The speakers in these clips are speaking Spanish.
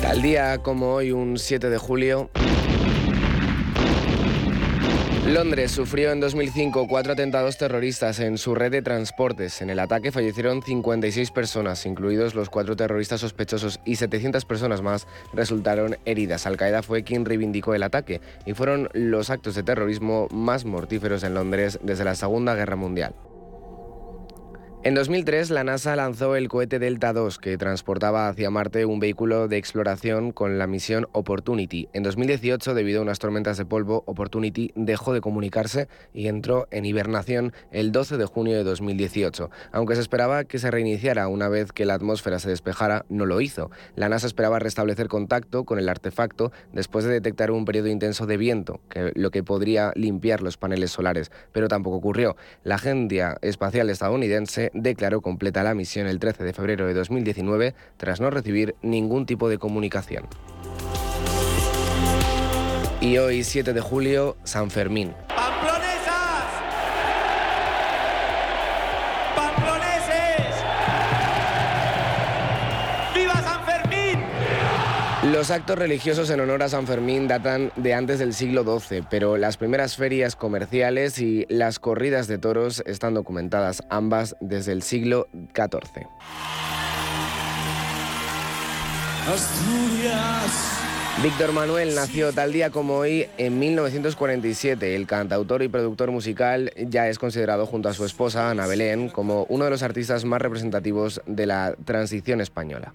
Tal día como hoy, un 7 de julio, Londres sufrió en 2005 cuatro atentados terroristas en su red de transportes. En el ataque fallecieron 56 personas, incluidos los cuatro terroristas sospechosos, y 700 personas más resultaron heridas. Al-Qaeda fue quien reivindicó el ataque y fueron los actos de terrorismo más mortíferos en Londres desde la Segunda Guerra Mundial. En 2003, la NASA lanzó el cohete Delta II, que transportaba hacia Marte un vehículo de exploración con la misión Opportunity. En 2018, debido a unas tormentas de polvo, Opportunity dejó de comunicarse y entró en hibernación el 12 de junio de 2018. Aunque se esperaba que se reiniciara una vez que la atmósfera se despejara, no lo hizo. La NASA esperaba restablecer contacto con el artefacto después de detectar un periodo intenso de viento, lo que podría limpiar los paneles solares, pero tampoco ocurrió. La Agencia Espacial Estadounidense declaró completa la misión el 13 de febrero de 2019 tras no recibir ningún tipo de comunicación. Y hoy, 7 de julio, San Fermín. Los actos religiosos en honor a San Fermín datan de antes del siglo XII, pero las primeras ferias comerciales y las corridas de toros están documentadas ambas desde el siglo XIV. Víctor Manuel nació tal día como hoy en 1947. El cantautor y productor musical ya es considerado junto a su esposa Ana Belén como uno de los artistas más representativos de la transición española.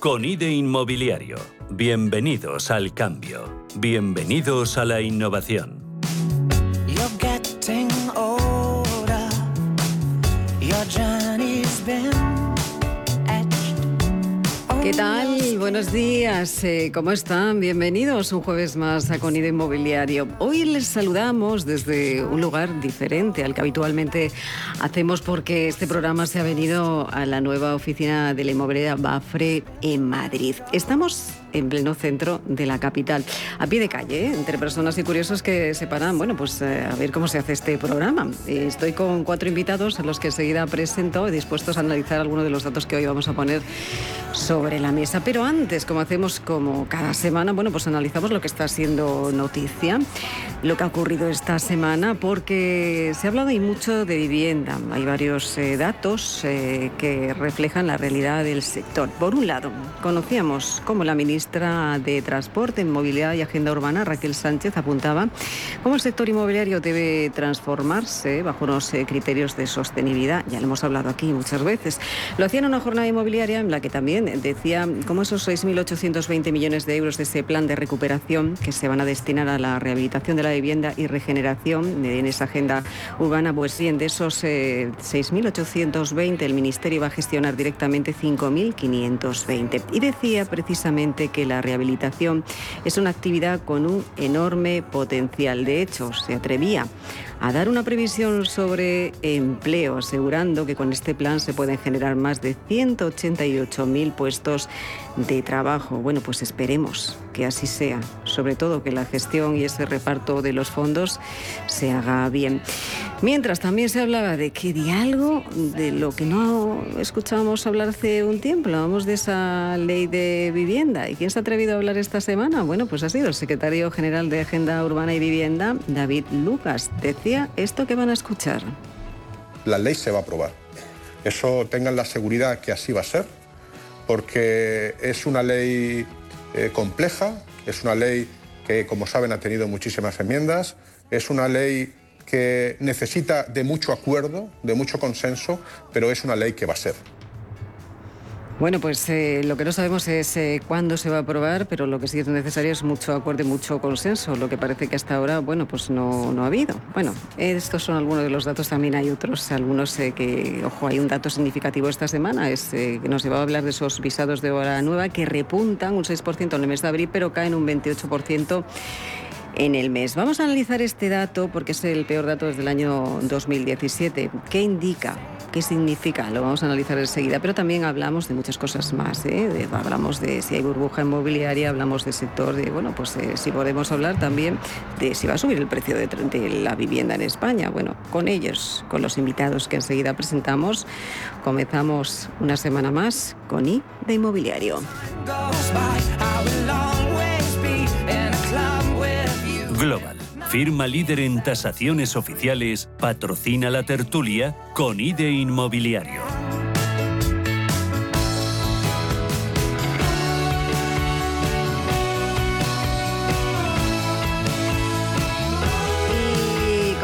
con IDE Inmobiliario. Bienvenidos al cambio. Bienvenidos a la innovación. ¿Qué tal? Buenos días. Eh, ¿Cómo están? Bienvenidos un jueves más a Conido Inmobiliario. Hoy les saludamos desde un lugar diferente al que habitualmente hacemos porque este programa se ha venido a la nueva oficina de la inmobiliaria Bafre en Madrid. Estamos en pleno centro de la capital, a pie de calle, ¿eh? entre personas y curiosos que se paran, bueno, pues eh, a ver cómo se hace este programa. Estoy con cuatro invitados a los que enseguida presento y dispuestos a analizar algunos de los datos que hoy vamos a poner sobre la mesa. Pero antes, como hacemos como cada semana, bueno, pues analizamos lo que está siendo noticia, lo que ha ocurrido esta semana, porque se ha hablado y mucho de vivienda. Hay varios eh, datos que reflejan la realidad del sector. Por un lado, conocíamos cómo la ministra ministra de Transporte, Movilidad y Agenda Urbana, Raquel Sánchez, apuntaba cómo el sector inmobiliario debe transformarse bajo unos eh, criterios de sostenibilidad. Ya lo hemos hablado aquí muchas veces. Lo hacía en una jornada inmobiliaria en la que también decía cómo esos 6.820 millones de euros de ese plan de recuperación que se van a destinar a la rehabilitación de la vivienda y regeneración en esa agenda urbana, pues bien, de esos 6.820 eh, el Ministerio va a gestionar directamente 5.520. Y decía precisamente que la rehabilitación es una actividad con un enorme potencial. De hecho, se atrevía a dar una previsión sobre empleo, asegurando que con este plan se pueden generar más de 188.000 puestos de trabajo. Bueno, pues esperemos que así sea, sobre todo que la gestión y ese reparto de los fondos se haga bien. Mientras también se hablaba de que de algo de lo que no escuchábamos hablar hace un tiempo, hablábamos de esa ley de vivienda. ¿Y quién se ha atrevido a hablar esta semana? Bueno, pues ha sido el secretario general de Agenda Urbana y Vivienda, David Lucas. Decía esto que van a escuchar. La ley se va a aprobar. Eso tengan la seguridad que así va a ser, porque es una ley eh, compleja, es una ley que, como saben, ha tenido muchísimas enmiendas, es una ley que necesita de mucho acuerdo, de mucho consenso, pero es una ley que va a ser. Bueno, pues eh, lo que no sabemos es eh, cuándo se va a aprobar, pero lo que sí es necesario es mucho acuerdo y mucho consenso, lo que parece que hasta ahora, bueno, pues no, no ha habido. Bueno, estos son algunos de los datos, también hay otros, algunos eh, que, ojo, hay un dato significativo esta semana, es que nos lleva a hablar de esos visados de hora nueva que repuntan un 6% en el mes de abril, pero caen un 28% en el mes. Vamos a analizar este dato porque es el peor dato desde el año 2017. ¿Qué indica? ¿Qué significa? Lo vamos a analizar enseguida, pero también hablamos de muchas cosas más. ¿eh? hablamos de si hay burbuja inmobiliaria, hablamos del sector de, bueno, pues eh, si podemos hablar también de si va a subir el precio de, de, la vivienda en España. Bueno, con ellos, con los invitados que enseguida presentamos, comenzamos una semana más con I de Inmobiliario. Global, firma líder en tasaciones oficiales, patrocina la tertulia con IDE Inmobiliario.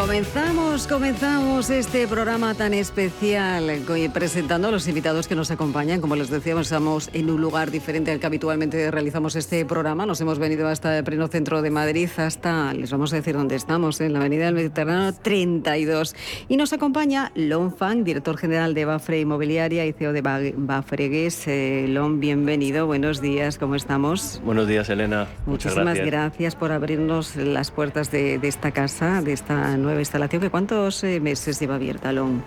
Comenzamos, comenzamos este programa tan especial presentando a los invitados que nos acompañan. Como les decíamos, estamos en un lugar diferente al que habitualmente realizamos este programa. Nos hemos venido hasta el pleno centro de Madrid, hasta, les vamos a decir dónde estamos, en la Avenida del Mediterráneo 32. Y nos acompaña Lon Fang, director general de Bafre Inmobiliaria y CEO de Bafregues. Eh, Lon, bienvenido, buenos días, ¿cómo estamos? Buenos días, Elena. Muchas Muchísimas gracias. por abrirnos las puertas de, de esta casa, de esta nueva instalación. ¿Que ¿Cuántos eh, meses lleva abierta, Lon?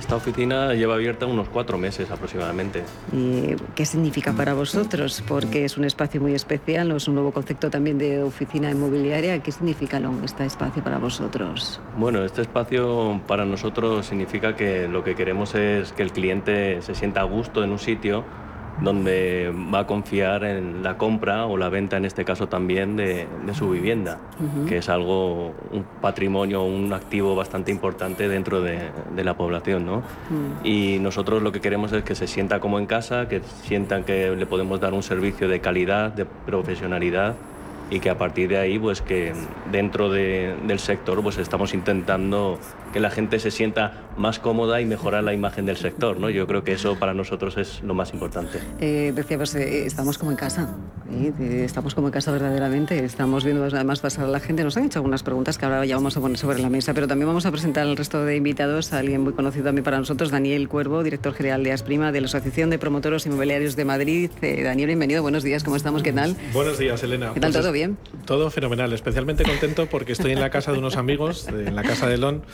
Esta oficina lleva abierta unos cuatro meses aproximadamente. ¿Y ¿Qué significa para vosotros? Porque es un espacio muy especial, ¿no? es un nuevo concepto también de oficina inmobiliaria. ¿Qué significa Lon, este espacio para vosotros? Bueno, este espacio para nosotros significa que lo que queremos es que el cliente se sienta a gusto en un sitio donde va a confiar en la compra o la venta, en este caso también, de, su vivienda, que es algo, un patrimonio, un activo bastante importante dentro de, la población. ¿no? Mm. Y nosotros lo que queremos es que se sienta como en casa, que sientan que le podemos dar un servicio de calidad, de profesionalidad y que a partir de ahí, pues que dentro del sector, pues estamos intentando que la gente se sienta más cómoda y mejorar la imagen del sector. ¿no? Yo creo que eso para nosotros es lo más importante. Eh, decíamos, eh, estamos como en casa, ¿eh? estamos como en casa verdaderamente, estamos viendo además pasar a la gente. Nos han hecho algunas preguntas que ahora ya vamos a poner sobre la mesa, pero también vamos a presentar al resto de invitados a alguien muy conocido también para nosotros, Daniel Cuervo, director general de Asprima, de la Asociación de Promotores Inmobiliarios de Madrid. Daniel, bienvenido, buenos días, ¿cómo estamos? ¿Qué tal? Buenos días, Elena. ¿Qué tal? Pues ¿Todo bien? Todo fenomenal, especialmente contento porque estoy en la casa de unos amigos, en la casa de Lon,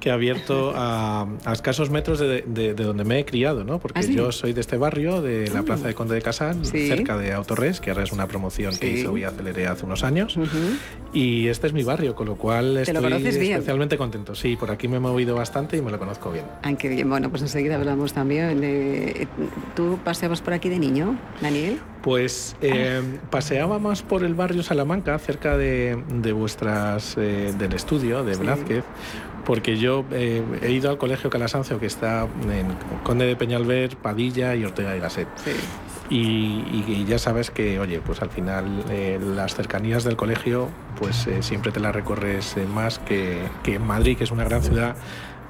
que ha abierto a, escasos metros de, donde me he criado, ¿no? Porque ¿Ah, yo soy de este barrio, de la Plaza de Conde de Casal, cerca de Autorres, que ahora es una promoción que hizo Vía Aceleré hace unos años. Y este es mi barrio, con lo cual estoy especialmente contento. Sí, por aquí me he movido bastante y me lo conozco bien. Ay, qué bien. Bueno, pues enseguida hablamos también. De... ¿Tú paseabas por aquí de niño, Daniel? Pues eh, paseaba más por el barrio Salamanca, cerca de, vuestras eh, del estudio de Blázquez, porque yo eh, he ido al colegio Calasancio, que está en Conde de Peñalver, Padilla y Ortega de Gasset. Y, ya sabes que, oye, pues al final eh, las cercanías del colegio, pues eh, siempre te las recorres más que, que en Madrid, que es una gran ciudad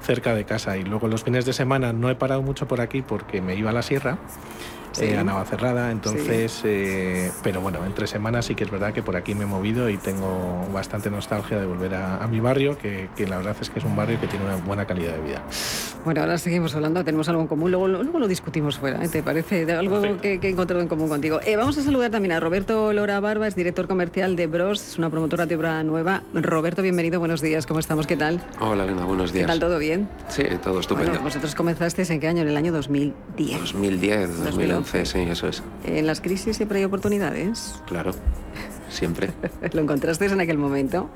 cerca de casa. Y luego los fines de semana no he parado mucho por aquí porque me iba a la sierra sí. a Navacerrada, entonces, eh, pero bueno, entre semanas sí que es verdad que por aquí me he movido y tengo bastante nostalgia de volver a, mi barrio, que, la verdad es que es un barrio que tiene una buena calidad de vida. Bueno, ahora seguimos hablando, tenemos algo en común, luego, luego lo discutimos fuera, ¿eh? ¿te parece? De algo que, he encontrado en común contigo. Eh, vamos a saludar también a Roberto Lora Barba, es director comercial de Bros, es una promotora de obra nueva. Roberto, bienvenido, buenos días, ¿cómo estamos? ¿Qué tal? Hola, Elena, buenos días. ¿Qué tal, todo bien? Sí, todo estupendo. Bueno, vosotros comenzasteis en qué año? En el año 2010. 2010, 2011, sí, eso es. ¿En las crisis siempre hay oportunidades? Claro, siempre. ¿Lo encontrasteis en aquel momento?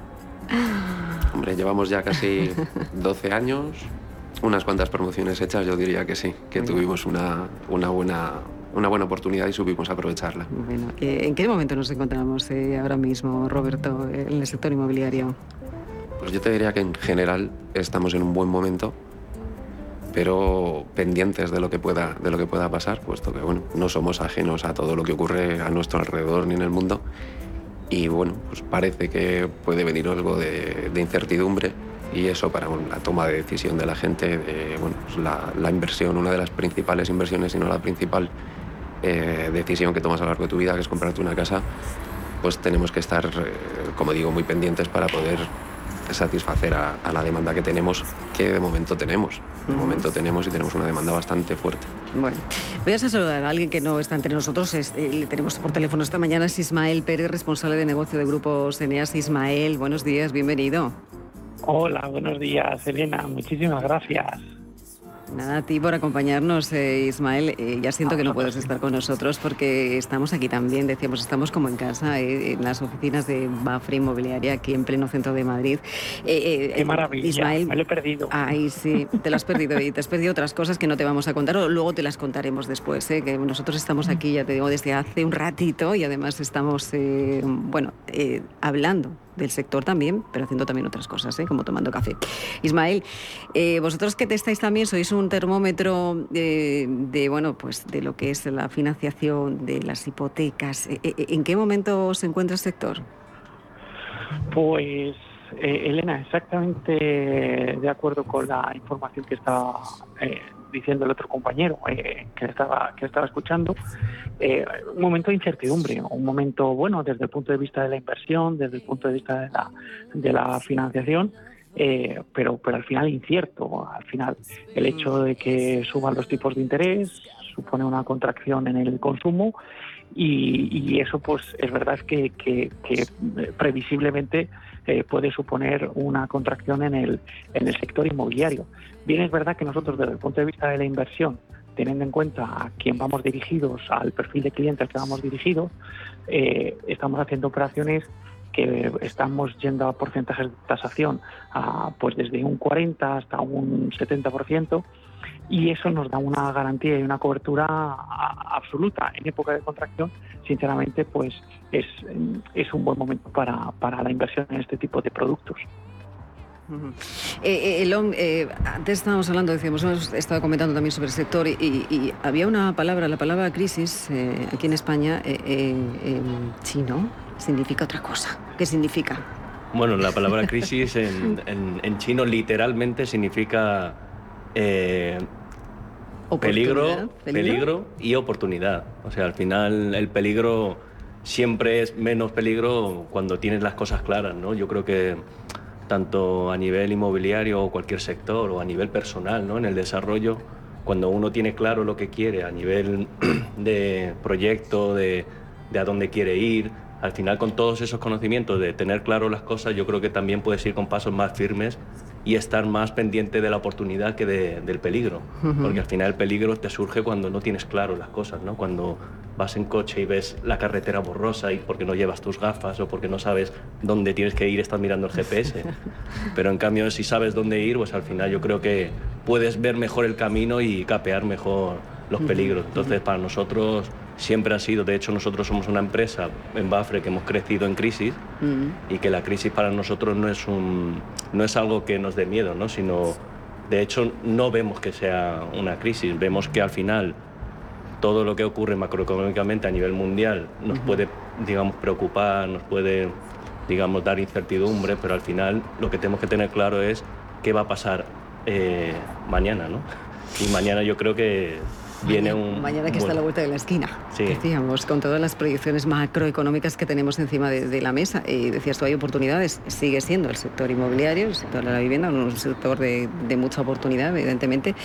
Hombre, llevamos ya casi 12 años, unas cuantas promociones hechas, yo diría que sí, que tuvimos una, una, buena, una buena oportunidad y supimos aprovecharla. Bueno, ¿En qué momento nos encontramos eh, ahora mismo, Roberto, en el sector inmobiliario? Pues yo te diría que en general estamos en un buen momento pero pendientes de lo que pueda, de lo que pueda pasar, puesto que bueno, no somos ajenos a todo lo que ocurre a nuestro alrededor ni en el mundo. Y bueno, pues parece que puede venir algo de, incertidumbre y eso para la toma de decisión de la gente, bueno, pues la, la, inversión, una de las principales inversiones, si no la principal, eh, decisión que tomas a lo largo de tu vida, que es comprarte una casa, pues tenemos que estar, eh, como digo, muy pendientes para poder satisfacer a, la demanda que tenemos, que de momento tenemos. De momento tenemos y tenemos una demanda bastante fuerte. Bueno, voy a saludar a alguien que no está entre nosotros. Eh, le tenemos por teléfono esta mañana, es Ismael Pérez, responsable de negocio de Grupo Eneas. Ismael, buenos días, bienvenido. Hola, buenos días, Elena. Muchísimas gracias. Nada, a ti por acompañarnos, eh, Ismael. Eh, ya siento que no puedes estar con nosotros porque estamos aquí también, decíamos, estamos como en casa, eh, en las oficinas de Bafre Inmobiliaria, aquí en pleno centro de Madrid. Qué maravilla, Ismael, me lo he perdido. Ay, sí, te lo has perdido y te has perdido otras cosas que no te vamos a contar o luego te las contaremos después, que nosotros estamos aquí, ya te digo, desde hace un ratito y además estamos, bueno, hablando del sector también, pero haciendo también otras cosas, ¿eh? como tomando café. Ismael, eh, vosotros que testáis también sois un termómetro de, bueno, pues de lo que es la financiación de las hipotecas. Eh, ¿En qué momento se encuentra el sector? Pues Elena, exactamente de acuerdo con la información que está diciendo el otro compañero eh, que, estaba, que estaba escuchando, eh, un momento de incertidumbre, un momento bueno desde el punto de vista de la inversión, desde el punto de vista de la, de la financiación, eh, pero, pero al final incierto. Al final, el hecho de que suban los tipos de interés supone una contracción en el consumo y, eso pues es verdad que, que previsiblemente eh, puede suponer una contracción en el, en el sector inmobiliario. Bien es verdad que nosotros desde el punto de vista de la inversión, teniendo en cuenta a quién vamos dirigidos, al perfil de cliente al que vamos dirigidos, eh, estamos haciendo operaciones que estamos yendo a porcentajes de tasación a, pues desde un 40 hasta un 70% y eso nos da una garantía y una cobertura absoluta en época de contracción. Sinceramente, pues es, es un buen momento para, para la inversión en este tipo de productos. Eh, eh, eh, antes estábamos hablando, decíamos, hemos estado comentando también sobre el sector y, había una palabra, la palabra crisis, aquí en España, en chino, significa otra cosa. ¿Qué significa? Bueno, la palabra crisis en, en, chino literalmente significa peligro, peligro y oportunidad. O sea, al final el peligro siempre es menos peligro cuando tienes las cosas claras, ¿no? Yo creo que tanto a nivel inmobiliario o cualquier sector o a nivel personal, ¿no? En el desarrollo, cuando uno tiene claro lo que quiere a nivel de proyecto, de, de a dónde quiere ir, al final con todos esos conocimientos de tener claro las cosas, yo creo que también puedes ir con pasos más firmes y estar más pendiente de la oportunidad que del peligro. Porque al final el peligro te surge cuando no tienes claro las cosas, ¿no? Cuando vas en coche y ves la carretera borrosa y porque no llevas tus gafas o porque no sabes dónde tienes que ir, estás mirando el GPS. Pero en cambio, si sabes dónde ir, pues al final yo creo que puedes ver mejor el camino y capear mejor los peligros. Entonces, para nosotros siempre ha sido, de hecho nosotros somos una empresa en Bafre que hemos crecido en crisis y que la crisis para nosotros no es, un, no es algo que nos dé miedo, ¿no? sino de hecho no vemos que sea una crisis, vemos que al final todo lo que ocurre macroeconómicamente a nivel mundial nos puede, digamos, preocupar, nos puede, digamos, dar incertidumbre, pero al final lo que tenemos que tener claro es qué va a pasar eh, mañana, ¿no? Y mañana yo creo que viene un... Mañana que está a la vuelta de la esquina, sí. decíamos, con todas las proyecciones macroeconómicas que tenemos encima de, la mesa. Y decías tú, hay oportunidades, sigue siendo el sector inmobiliario, el sector de la vivienda, un sector de, mucha oportunidad, evidentemente,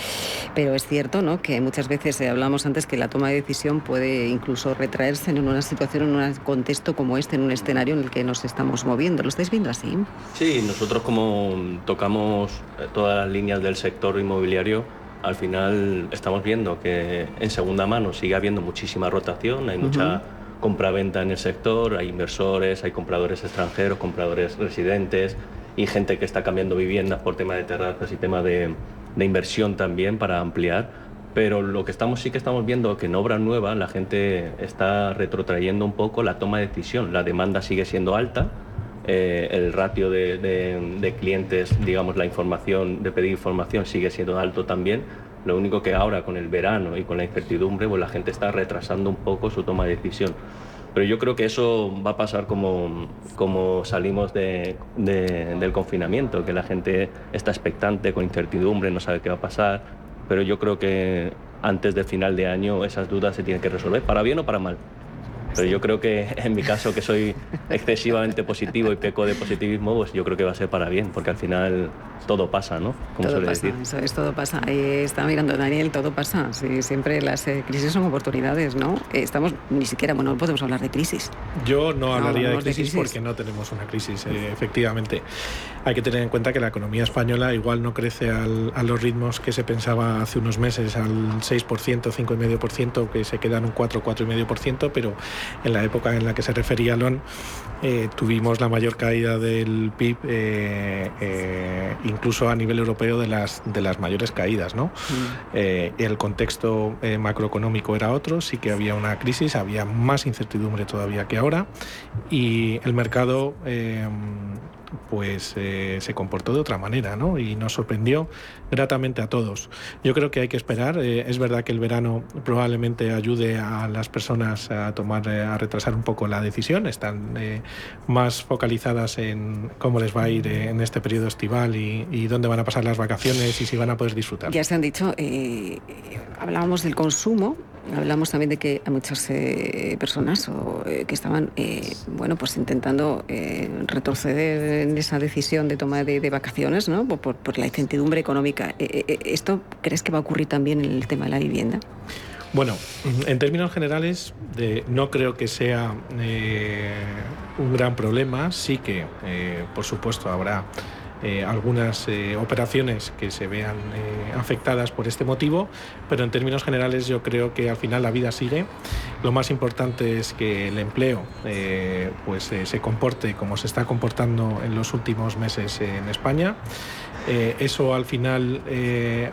pero es cierto ¿no? que muchas veces eh, hablamos antes que la toma de decisión puede incluso retraerse en una situación, en un contexto como este, en un escenario en el que nos estamos moviendo. ¿Lo estáis viendo así? Sí, nosotros como tocamos eh, todas las líneas del sector inmobiliario, al final estamos viendo que en segunda mano sigue habiendo muchísima rotación, hay mucha compra-venta en el sector, hay inversores, hay compradores extranjeros, compradores residentes y gente que está cambiando viviendas por tema de terrazas y tema de, inversión también para ampliar. Pero lo que estamos sí que estamos viendo que en obra nueva la gente está retrotrayendo un poco la toma de decisión. La demanda sigue siendo alta, eh, el ratio de, clientes, digamos, la información, de pedir información sigue siendo alto también. Lo único que ahora con el verano y con la incertidumbre, pues la gente está retrasando un poco su toma de decisión. Pero yo creo que eso va a pasar como, como salimos del confinamiento, que la gente está expectante, con incertidumbre, no sabe qué va a pasar. pero yo creo que antes de final de año esas dudas se tienen que resolver, para bien o para mal. Pero yo creo que en mi caso, que soy excesivamente positivo y peco de positivismo, pues yo creo que va a ser para bien, porque al final todo pasa, ¿no? Como todo pasa, Eso es, todo pasa. está mirando Daniel, todo pasa. Sí, siempre las eh, crisis son oportunidades, ¿no? Eh, estamos, ni siquiera, bueno, no podemos hablar de crisis. Yo no, hablaría de, crisis porque no tenemos una crisis, eh, efectivamente. Hay que tener en cuenta que la economía española igual no crece a los ritmos que se pensaba hace unos meses, al 6%, 5,5%, que se quedan un 4, 4,5%, pero en la época en la que se refería Lon, eh, tuvimos la mayor caída del PIB, eh, eh, incluso a nivel europeo, de las, de las mayores caídas. ¿no? Mm. el contexto macroeconómico era otro, sí que había una crisis, había más incertidumbre todavía que ahora, y el mercado pues eh, se comportó de otra manera ¿no? y nos sorprendió gratamente a todos. Yo creo que hay que esperar. Eh, es verdad que el verano probablemente ayude a las personas a tomar, eh, a retrasar un poco la decisión. Están más focalizadas en cómo les va a ir en este periodo estival y, y, dónde van a pasar las vacaciones y si van a poder disfrutar. Ya se han dicho, hablábamos del consumo Hablamos también de que hay muchas eh, personas eh, que estaban eh, bueno, pues intentando retroceder en esa decisión de toma de, vacaciones ¿no? por, la incertidumbre económica. ¿Esto crees que va a ocurrir también en el tema de la vivienda? Bueno, en términos generales, no creo que sea un gran problema. Sí que, por supuesto, habrá eh, algunas eh, operaciones que se vean eh, afectadas por este motivo, pero en términos generales yo creo que al final la vida sigue. Lo más importante es que el empleo pues, se comporte como se está comportando en los últimos meses en España. Eso al final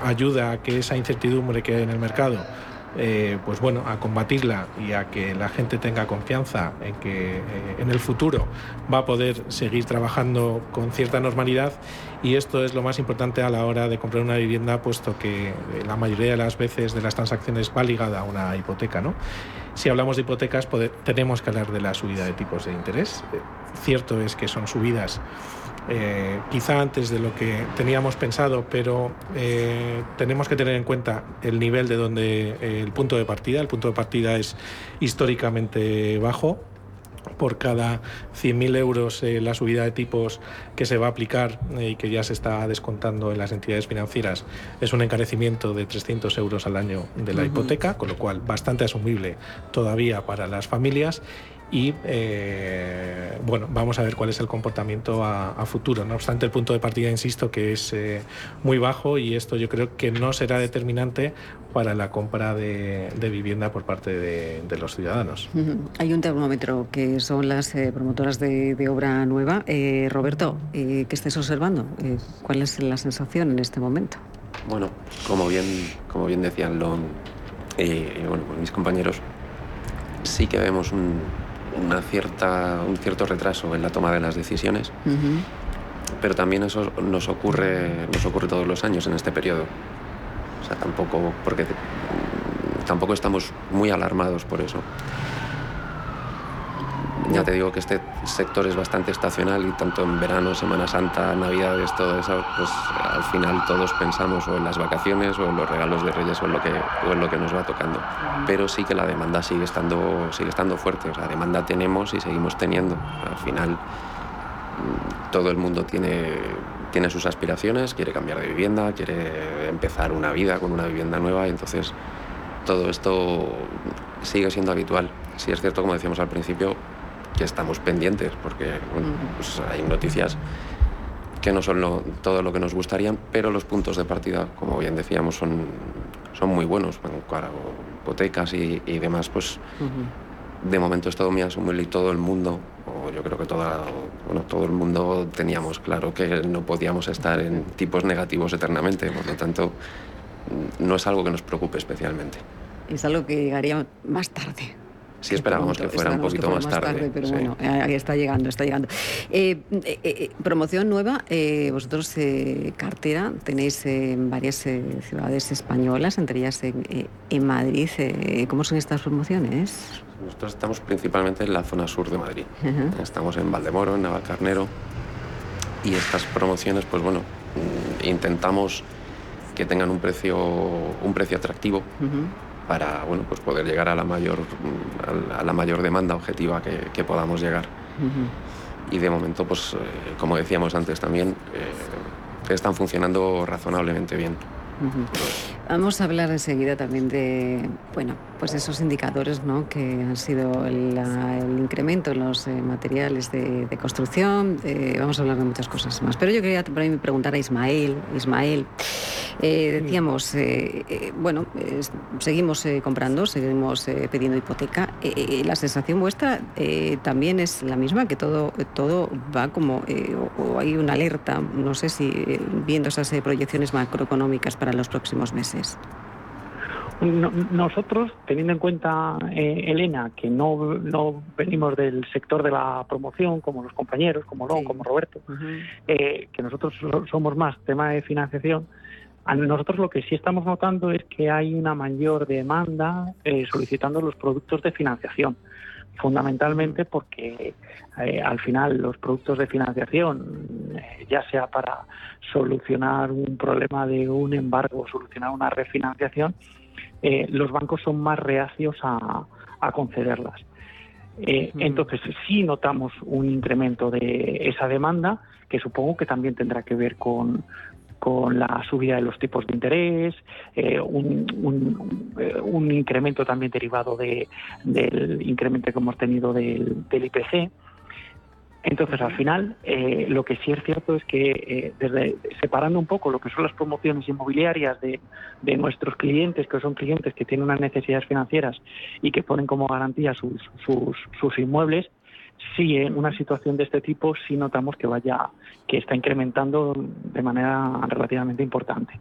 ayuda a que esa incertidumbre que hay en el mercado eh, pues bueno, a combatirla y a que la gente tenga confianza en que eh, en el futuro va a poder seguir trabajando con cierta normalidad y esto es lo más importante a la hora de comprar una vivienda, puesto que eh, la mayoría de las veces de las transacciones va ligada a una hipoteca. ¿no? Si hablamos de hipotecas, tenemos que hablar de la subida de tipos de interés. cierto es que son subidas eh, quizá antes de lo que teníamos pensado, pero eh, tenemos que tener en cuenta el nivel de donde eh, el punto de partida. El punto de partida es históricamente bajo. Por cada 100.000 euros la subida de tipos que se va a aplicar y que ya se está descontando en las entidades financieras es un encarecimiento de 300 euros al año de la hipoteca, con lo cual bastante asumible todavía para las familias y eh, bueno, vamos a ver cuál es el comportamiento a, futuro. No obstante, el punto de partida, insisto, que es eh, muy bajo y esto yo creo que no será determinante para la compra de, vivienda por parte de, los ciudadanos. Hay un termómetro que son las eh, promotoras de, obra nueva. Roberto, ¿qué estés observando? ¿Cuál es la sensación en este momento? Bueno, como bien, como bien decían lo, bueno, mis compañeros, sí que vemos un, una cierta, un cierto retraso en la toma de las decisiones, pero también eso nos ocurre, nos ocurre todos los años en este periodo. O sea, tampoco, porque tampoco estamos muy alarmados por eso. Ya te digo que este sector es bastante estacional y tanto en verano, Semana Santa, Navidades, todo eso, pues al final todos pensamos o en las vacaciones o en los regalos de Reyes o en lo que, o en lo que nos va tocando. Pero sí que la demanda sigue estando, sigue estando fuerte, o sea, demanda tenemos y seguimos teniendo. Al final mm, todo el mundo tiene, tiene sus aspiraciones, quiere cambiar de vivienda, quiere empezar una vida con una vivienda nueva y entonces todo esto sigue siendo habitual. Si es cierto, como decíamos al principio, que estamos pendientes, porque pues hay noticias que no son todo lo que nos gustarían, pero los puntos de partida, como bien decíamos, son, son muy buenos. Para hipotecas y, demás, pues de momento es todo y todo el mundo, o yo creo que toda, bueno, todo el mundo teníamos claro que no podíamos estar en tipos negativos eternamente, por lo tanto, no es algo que nos preocupe especialmente. Es algo que llegaría más tarde. Sí esperábamos que fuera un poquito más, tarde. pero bueno, ahí está llegando, está llegando. Eh, eh, eh, promoción nueva, vosotros cartera tenéis en varias ciudades españolas, entre ellas en, Madrid. ¿Cómo son estas promociones? Nosotros estamos principalmente en la zona sur de Madrid. Estamos en Valdemoro, en Navalcarnero. Y estas promociones, pues bueno, mm, intentamos que tengan un precio, un precio atractivo para bueno, pues poder llegar a la mayor, a la mayor demanda objetiva que, podamos llegar. Y de momento, pues, eh, como decíamos antes también, eh, están funcionando razonablemente bien. Vamos a hablar enseguida también de, bueno, pues esos indicadores, ¿no? Que han sido el, incremento en los eh, materiales de, construcción. vamos a hablar de muchas cosas más. Pero yo quería también preguntar a Ismael, Ismael, eh, decíamos, bueno, seguimos comprando, seguimos pidiendo hipoteca. la sensación vuestra también es la misma, que todo, todo va como, o, hay una alerta, no sé si viendo esas proyecciones macroeconómicas para los próximos meses? nosotros, teniendo en cuenta, eh, Elena, que no, no, venimos del sector de la promoción, como los compañeros, como Lon, como Roberto, eh, que nosotros somos más tema de financiación, nosotros lo que sí estamos notando es que hay una mayor demanda eh, solicitando los productos de financiación fundamentalmente porque eh, al final los productos de financiación, eh, ya sea para solucionar un problema de un embargo o solucionar una refinanciación, los bancos son más reacios a, concederlas. Entonces sí notamos un incremento de esa demanda que supongo que también tendrá que ver con, con la subida de los tipos de interés, eh, un, eh, un, incremento también derivado de, del incremento que hemos tenido del, IPC. Entonces, al final, eh, lo que sí es cierto es que, desde, separando un poco lo que son las promociones inmobiliarias de, de, nuestros clientes, que son clientes que tienen unas necesidades financieras y que ponen como garantía sus, sus, sus inmuebles, sí en una situación de este tipo sí notamos que vaya que está incrementando de manera relativamente importante.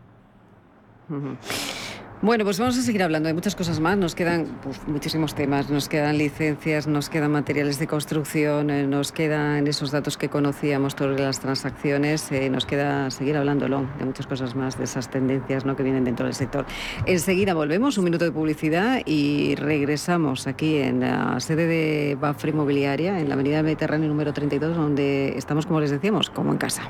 Bueno, pues vamos a seguir hablando de muchas cosas más. Nos quedan pues, muchísimos temas. Nos quedan licencias, nos quedan materiales de construcción, eh, nos quedan esos datos que conocíamos sobre las transacciones. Eh, nos queda seguir hablándolo de muchas cosas más, de esas tendencias ¿no? que vienen dentro del sector. Enseguida volvemos, un minuto de publicidad y regresamos aquí en la sede de Bafre Inmobiliaria, en la Avenida Mediterráneo número 32, donde estamos, como les decíamos, como en casa.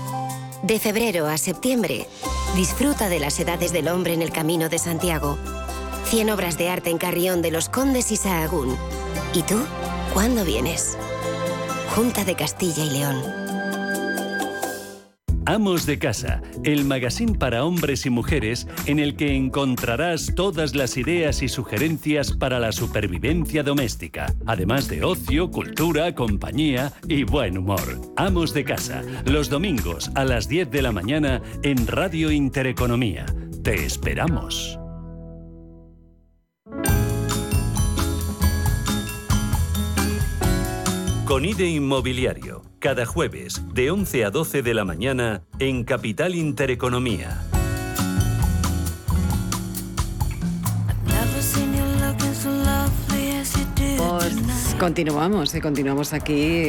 De febrero a septiembre, disfruta de las edades del hombre en el Camino de Santiago. 100 obras de arte en Carrión de los Condes y Sahagún. ¿Y tú? ¿Cuándo vienes? Junta de Castilla y León. Amos de Casa, el magazine para hombres y mujeres en el que encontrarás todas las ideas y sugerencias para la supervivencia doméstica, además de ocio, cultura, compañía y buen humor. Amos de Casa, los domingos a las 10 de la mañana en Radio Intereconomía. Te esperamos. Con IDE Inmobiliario cada jueves de 11 a 12 de la mañana en Capital Intereconomía. Pues continuamos, eh, continuamos aquí.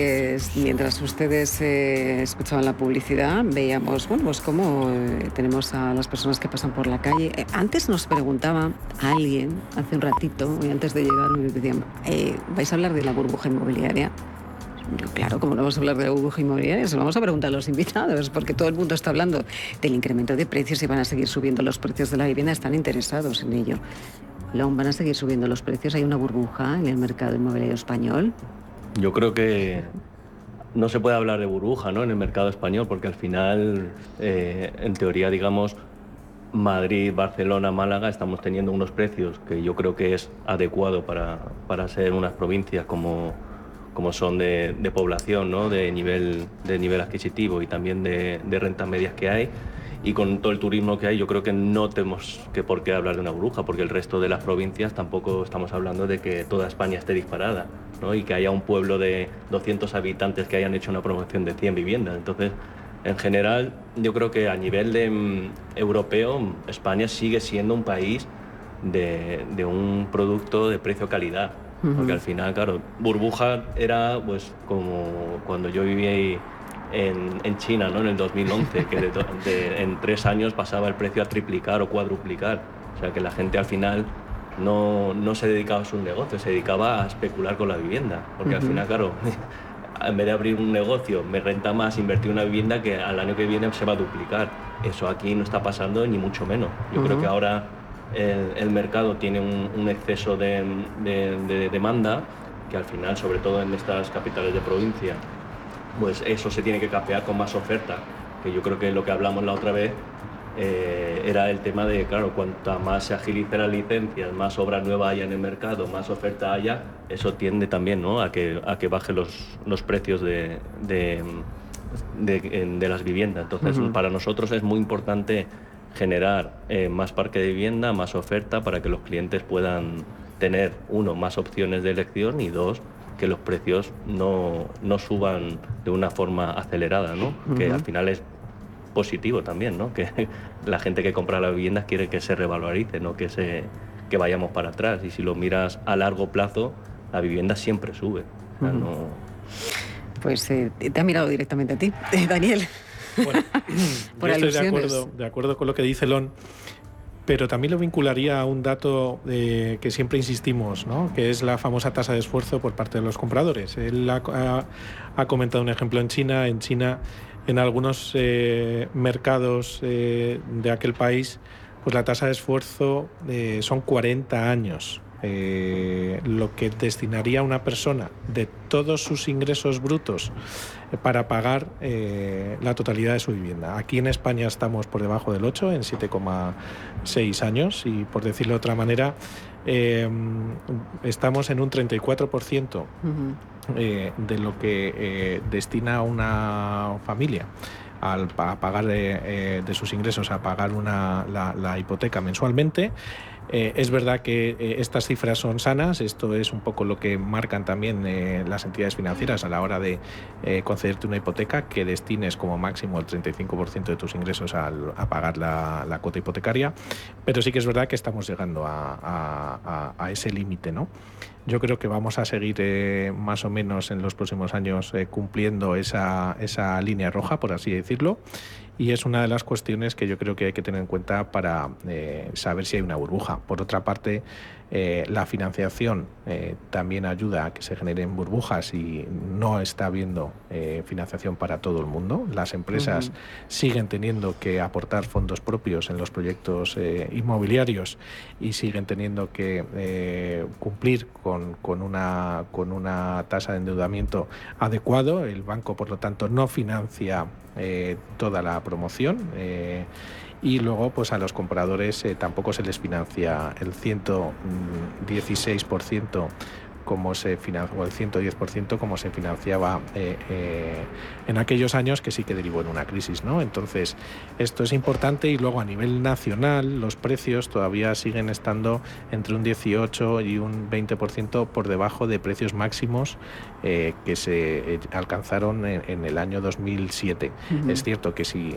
mientras ustedes eh, escuchaban la publicidad, veíamos, bueno, pues cómo eh, tenemos a las personas que pasan por la calle. antes nos preguntaba alguien, hace un ratito, antes de llegar, me decían, ¿vais a hablar de la burbuja inmobiliaria? Claro, como no vamos a hablar de burbuja inmobiliaria, se lo vamos a preguntar a los invitados, porque todo el mundo está hablando del incremento de precios y van a seguir subiendo los precios de la vivienda, están interesados en ello. ¿Van a seguir subiendo los precios? ¿Hay una burbuja en el mercado inmobiliario español? Yo creo que no se puede hablar de burbuja ¿no? en el mercado español, porque al final, eh, en teoría, digamos, Madrid, Barcelona, Málaga, estamos teniendo unos precios que yo creo que es adecuado para, para ser unas provincias como como son de, población, ¿no? de, nivel, de nivel adquisitivo y también de, rentas medias que hay. Y con todo el turismo que hay, yo creo que no tenemos que por qué hablar de una burbuja, porque el resto de las provincias tampoco estamos hablando de que toda España esté disparada. ¿no? y que haya un pueblo de 200 habitantes que hayan hecho una promoción de 100 viviendas. Entonces, en general, yo creo que a nivel de, mm, europeo, España sigue siendo un país de, de un producto de precio-calidad. Porque al final, claro, burbuja era pues como cuando yo vivía en, en, China, ¿no? En el 2011, que de, en tres años pasaba el precio a triplicar o cuadruplicar. O sea que la gente al final no, no se dedicaba a sus negocios, se dedicaba a especular con la vivienda. Porque al final, claro, en vez de abrir un negocio, me renta más invertir en una vivienda que al año que viene se va a duplicar. Eso aquí no está pasando ni mucho menos. Yo creo que ahora el, mercado tiene un, exceso de, demanda que al final, sobre todo en estas capitales de provincia, pues eso se tiene que capear con más oferta, que yo creo que lo que hablamos la otra vez eh, era el tema de, claro, cuanta más se agilice las licencias, más obra nueva haya en el mercado, más oferta haya, eso tiende también ¿no? a, que, a que bajen los, los precios de, de, las viviendas. Entonces, para nosotros es muy importante generar eh, más parque de vivienda, más oferta para que los clientes puedan tener, uno, más opciones de elección y dos, que los precios no, no suban de una forma acelerada, ¿no? que al final es positivo también, ¿no? que la gente que compra las viviendas quiere que se revalorice, no que, se, que vayamos para atrás. Y si lo miras a largo plazo, la vivienda siempre sube. Pues eh, te ha mirado directamente a ti, Daniel. Bueno, yo estoy de acuerdo, de acuerdo con lo que dice Lon, pero también lo vincularía a un dato eh, que siempre insistimos, ¿no? que es la famosa tasa de esfuerzo por parte de los compradores. Él ha, comentado un ejemplo en China. En China, en algunos eh, mercados eh, de aquel país, pues la tasa de esfuerzo son 40 años. Lo que destinaría una persona de todos sus ingresos brutos para pagar eh, la totalidad de su vivienda. Aquí en España estamos por debajo del 8, en 7,6 años, y por decirlo de otra manera, eh, estamos en un 34% eh, de lo que destina una familia al pagar de, sus ingresos a pagar una, la hipoteca mensualmente eh, es verdad que eh, estas cifras son sanas, esto es un poco lo que marcan también eh, las entidades financieras a la hora de concederte una hipoteca, que destines como máximo el 35% de tus ingresos a pagar la, cuota hipotecaria, pero sí que es verdad que estamos llegando a, ese límite, ¿no? Yo creo que vamos a seguir más o menos en los próximos años cumpliendo esa, esa línea roja, por así decirlo, y es una de las cuestiones que yo creo que hay que tener en cuenta para eh, saber si hay una burbuja. Por otra parte, eh, la financiación eh, también ayuda a que se generen burbujas y no está habiendo eh, financiación para todo el mundo. Las empresas siguen teniendo que aportar fondos propios en los proyectos inmobiliarios y siguen teniendo que cumplir con, con, una, con una tasa de endeudamiento adecuado. El banco, por lo tanto, no financia toda la promoción y luego pues a los compradores eh, tampoco se les financia el 116% como se o el 110% como se financiaba eh, eh, en aquellos años que sí que derivó en una crisis. ¿no? Entonces, esto es importante y luego a nivel nacional los precios todavía siguen estando entre un 18 y un 20% por debajo de precios máximos eh, que se alcanzaron en, el año 2007. Es cierto que si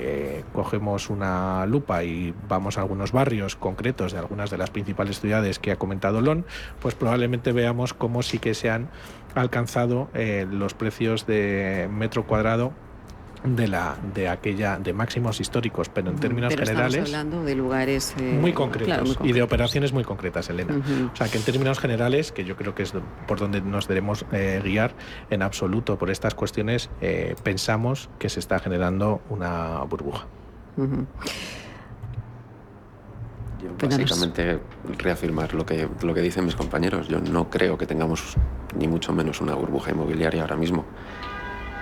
cogemos una lupa y vamos a algunos barrios concretos de algunas de las principales ciudades que ha comentado Lon, pues probablemente veamos cómo sí que se han alcanzado eh, los precios de metro cuadrado de la de aquella de máximos históricos pero en términos generales hablando de lugares eh, muy, concretos, y de operaciones muy concretas Elena. O sea que en términos generales que yo creo que es por donde nos debemos eh, guiar en absoluto por estas cuestiones pensamos que se está generando una burbuja. Básicamente reafirmar lo que, lo que dicen mis compañeros. Yo no creo que tengamos ni mucho menos una burbuja inmobiliaria ahora mismo.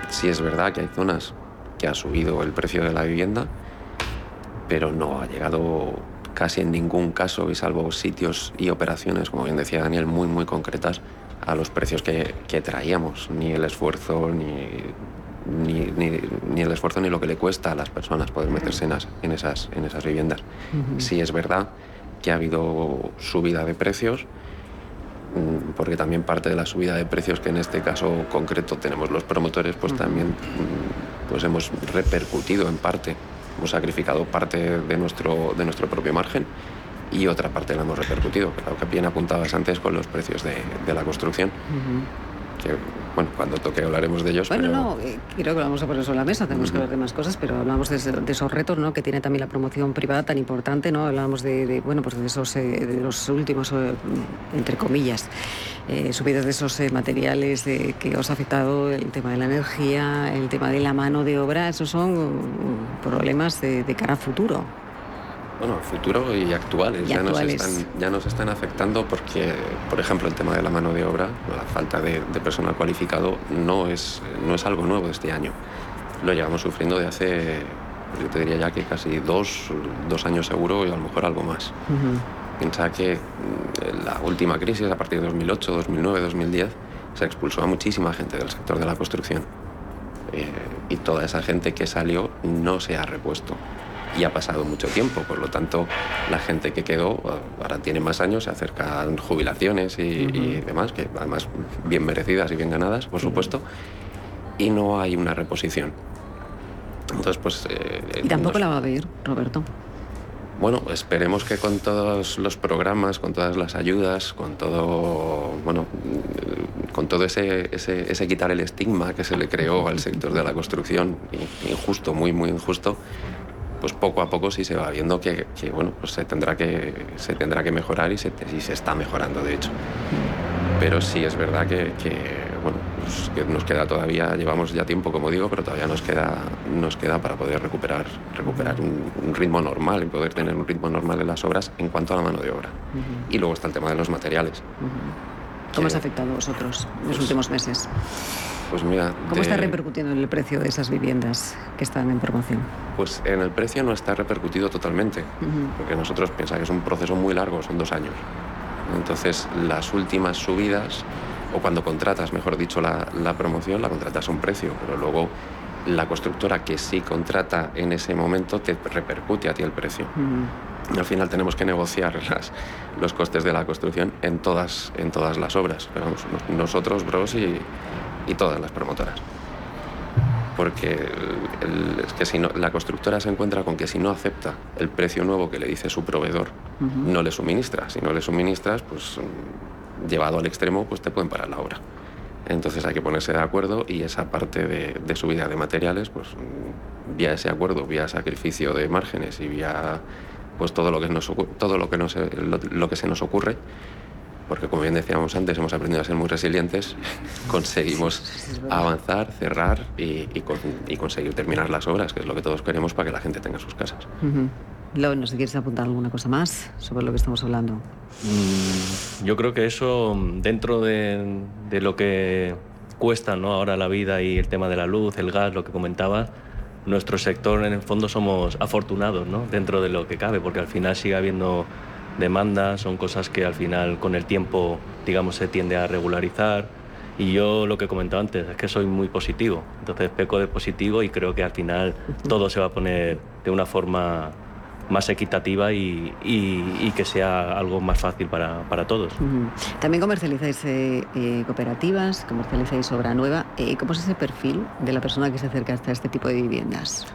Sí es verdad que hay zonas que ha subido el precio de la vivienda, pero no ha llegado casi en ningún caso, y salvo sitios y operaciones, como bien decía Daniel, muy, muy concretas, a los precios que, que traíamos. Ni el esfuerzo, ni ni, ni, el esfuerzo ni lo que le cuesta a las personas poder meterse en, esas, en esas viviendas. Sí es verdad que ha habido subida de precios, mm, porque también parte de la subida de precios que en este caso concreto tenemos los promotores, pues también mm, pues hemos repercutido en parte, hemos sacrificado parte de nuestro, de nuestro propio margen y otra parte la hemos repercutido, creo que bien apuntabas antes con los precios de, de la construcción. que bueno, cuando toque hablaremos de ellos. Bueno, no, eh, creo que vamos a poner sobre la mesa, tenemos que hablar de más cosas, pero hablamos de, de, esos retos ¿no? que tiene también la promoción privada tan importante, ¿no? Hablamos de, de bueno, pues de esos, eh, de los últimos, eh, entre comillas, eh, subidas de esos eh, materiales de, que os ha afectado, el tema de la energía, el tema de la mano de obra, esos son mm, problemas de, de cara a futuro. Bueno, futuro y actuales. Y ya, actuales. Nos están, ya nos están afectando porque, por ejemplo, el tema de la mano de obra, la falta de, de personal cualificado, no es, no es algo nuevo este año. Lo llevamos sufriendo de hace, yo te diría ya que casi dos, dos años seguro y a lo mejor algo más. Piensa que mm, la última crisis, a partir de 2008, 2009, 2010, se expulsó a muchísima gente del sector de la construcción. Eh, y toda esa gente que salió no se ha repuesto. Y ha pasado mucho tiempo, por lo tanto, la gente que quedó ahora tiene más años, se acercan jubilaciones y, y demás, que además bien merecidas y bien ganadas, por supuesto, y no hay una reposición. Entonces, pues... eh, Y tampoco nos- la va a ver, Roberto. Bueno, esperemos que con todos los programas, con todas las ayudas, con todo, bueno, con todo ese, ese, quitar el estigma que se le creó al sector de la construcción, injusto, muy, muy injusto, pues poco a poco sí se va viendo que, bueno, pues se tendrá que, se tendrá que mejorar y se, y se está mejorando, de hecho. Pero sí es verdad que, pues que nos queda todavía, llevamos ya tiempo, como digo, pero todavía nos queda, nos queda para poder recuperar, recuperar un, un ritmo normal y poder tener un ritmo normal en las obras en cuanto a la mano de obra. Y luego está el tema de los materiales. ¿Cómo os ha afectado a vosotros en los últimos meses? Pues mira, ¿Cómo está de- repercutiendo en el precio de esas viviendas que están en promoción? Pues en el precio no está repercutido totalmente, porque nosotros pensamos que es un proceso muy largo, son dos años. Entonces, las últimas subidas, o cuando contratas, mejor dicho, la, la promoción, la contratas a un precio, pero luego la constructora que sí contrata en ese momento te repercute a ti el precio. Y al final tenemos que negociar las- los costes de la construcción en todas, en todas las obras. Vamos, nos- nosotros, Bros, y, y todas las promotoras. Porque el- el- es que si no, la constructora se encuentra con que si no acepta el precio nuevo que le dice su proveedor, no le suministra. Si no le suministras, pues mm, llevado al extremo, pues te pueden parar la obra. Entonces hay que ponerse de acuerdo y esa parte de, de subida de materiales, pues mm, vía ese acuerdo, vía sacrificio de márgenes y vía pues todo lo que nos todo lo que nos, lo, lo que se nos ocurre, porque como bien decíamos antes, hemos aprendido a ser muy resilientes, conseguimos avanzar, cerrar y, y con- y conseguir terminar las obras, que es lo que todos queremos para que la gente tenga sus casas. Lau, no sé si quieres apuntar alguna cosa más sobre lo que estamos hablando. Mm, Yo creo que eso, mm, dentro de, de lo que cuesta ¿no? ahora la vida y el tema de la luz, el gas, lo que comentabas, nuestro sector en el fondo somos afortunados ¿no? dentro de lo que cabe, porque al final sigue habiendo demanda, son cosas que al final con el tiempo, digamos, se tiende a regularizar. Y yo lo que comentaba antes es que soy muy positivo, entonces peco de positivo y creo que al final todo se va a poner de una forma más equitativa y, y- y que sea algo más fácil para, para todos. También comercializáis eh, eh, cooperativas, comercializáis obra nueva. Eh, ¿Cómo es ese perfil de la persona que se acerca hasta este tipo de viviendas?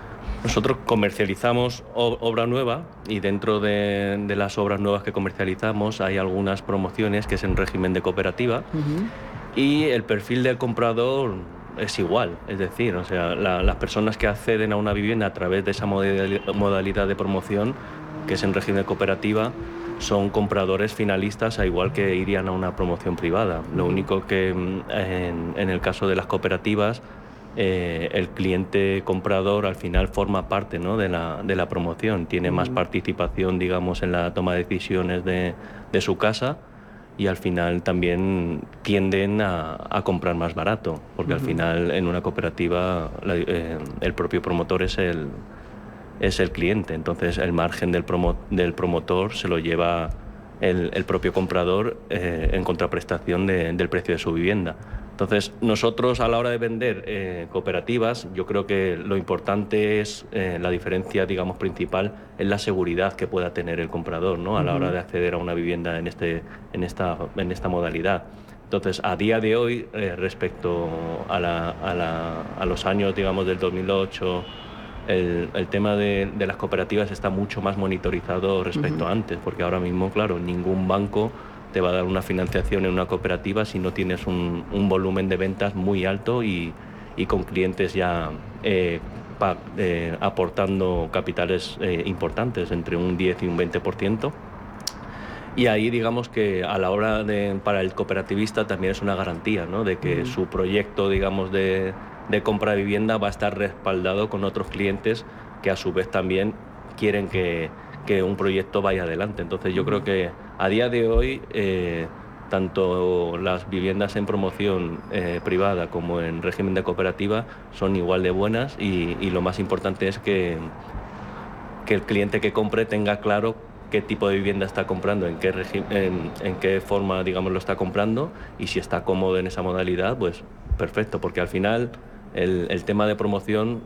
Nosotros comercializamos obra nueva y dentro de, de las obras nuevas que comercializamos hay algunas promociones que es en régimen de cooperativa y el perfil del comprador es igual, es decir, o sea, la- las personas que acceden a una vivienda a través de esa modali- modalidad de promoción, que es en régimen de cooperativa, son compradores finalistas, a igual que irían a una promoción privada. Lo único que mm, en, en el caso de las cooperativas, eh, el cliente comprador al final forma parte ¿no? de, la, de la promoción, tiene más participación, digamos, en la toma de decisiones de, de su casa y al final también tienden a, a comprar más barato, porque al final en una cooperativa la- eh, el propio promotor es el, es el cliente, entonces el margen del, promo- del promotor se lo lleva el, el propio comprador eh, en contraprestación de- del precio de su vivienda. Entonces, nosotros a la hora de vender eh, cooperativas, yo creo que lo importante es eh, la diferencia, digamos, principal es la seguridad que pueda tener el comprador, ¿no? A la hora de acceder a una vivienda en este, en esta, en esta modalidad. Entonces, a día de hoy, eh, respecto a, la, a, la, a, los años, digamos, del 2008, el, el tema de, de, las cooperativas está mucho más monitorizado respecto a antes, porque ahora mismo, claro, ningún banco te va a dar una financiación en una cooperativa si no tienes un, un volumen de ventas muy alto y, y con clientes ya eh, pa, eh, aportando capitales eh, importantes, entre un 10 y un 20%. Y ahí digamos que a la hora de, para el cooperativista también es una garantía ¿no? de que uh -huh. su proyecto digamos de, de compra de vivienda va a estar respaldado con otros clientes que a su vez también quieren que, que un proyecto vaya adelante. Entonces yo creo que a día de hoy eh, tanto las viviendas en promoción eh, privada como en régimen de cooperativa son igual de buenas y, lo más importante es que, que, el cliente que compre tenga claro qué tipo de vivienda está comprando, en qué, forma digamos, lo está comprando y si está cómodo en esa modalidad, pues perfecto, porque al final el tema de promoción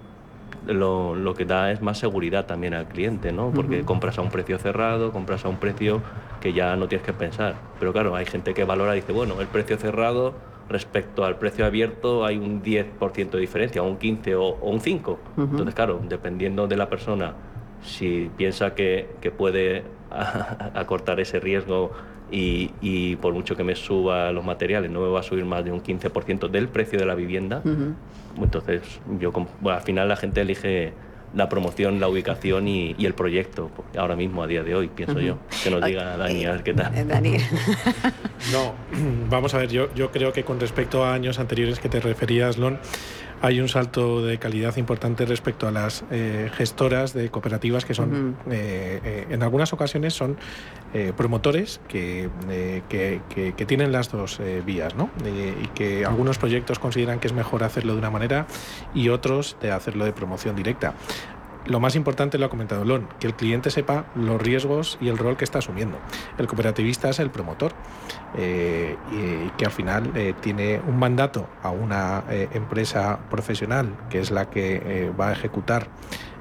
lo, lo, que da es más seguridad también al cliente, ¿no? Porque uh -huh. compras a un precio cerrado, compras a un precio que ya no tienes que pensar. Pero claro, hay gente que valora y dice, bueno, el precio cerrado respecto al precio abierto hay un 10% de diferencia, un 15 o, o un 5. Uh -huh. Entonces, claro, dependiendo de la persona, si piensa que, que puede acortar ese riesgo y, y, por mucho que me suba los materiales, no me va a subir más de un 15% del precio de la vivienda. Uh -huh. Entonces, yo bueno, al final la gente elige la promoción, la ubicación y, y, el proyecto, ahora mismo, a día de hoy, pienso uh -huh. yo. Que nos diga Dani, a ver qué tal. Eh, Dani. no, vamos a ver, yo, yo creo que con respecto a años anteriores que te referías, Lon, hay un salto de calidad importante respecto a las eh, gestoras de cooperativas que son, uh -huh. eh, eh, en algunas ocasiones son promotores que, que, que, que, tienen las dos vías, ¿no? y que algunos proyectos consideran que es mejor hacerlo de una manera y otros de hacerlo de promoción directa lo más importante lo ha comentado Lon, que el cliente sepa los riesgos y el rol que está asumiendo. El cooperativista es el promotor eh, y, que al final eh, tiene un mandato a una eh, empresa profesional que es la que va a ejecutar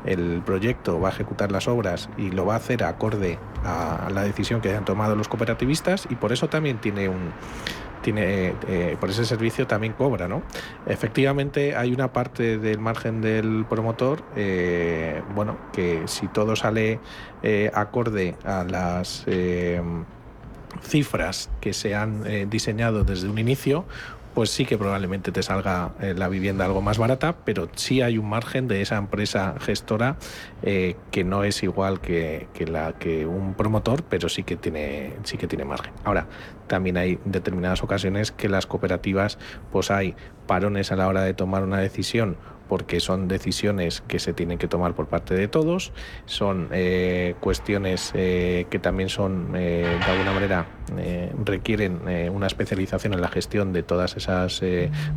el proyecto, va a ejecutar las obras y lo va a hacer acorde a la decisión que hayan tomado los cooperativistas y por eso también tiene un tiene eh, por ese servicio también cobra, ¿no? Efectivamente hay una parte del margen del promotor, eh, bueno, que si todo sale eh, acorde a las cifras que se han diseñado desde un inicio, pues sí que probablemente te salga eh, la vivienda algo más barata, pero sí hay un margen de esa empresa gestora eh, que no es igual que, que, la que un promotor, pero sí que tiene sí que tiene margen. Ahora, también hay determinadas ocasiones que las cooperativas pues hay parones a la hora de tomar una decisión porque son decisiones que se tienen que tomar por parte de todos, son eh, cuestiones eh, que también son, eh, de alguna manera, eh, requieren una especialización en la gestión de todas esas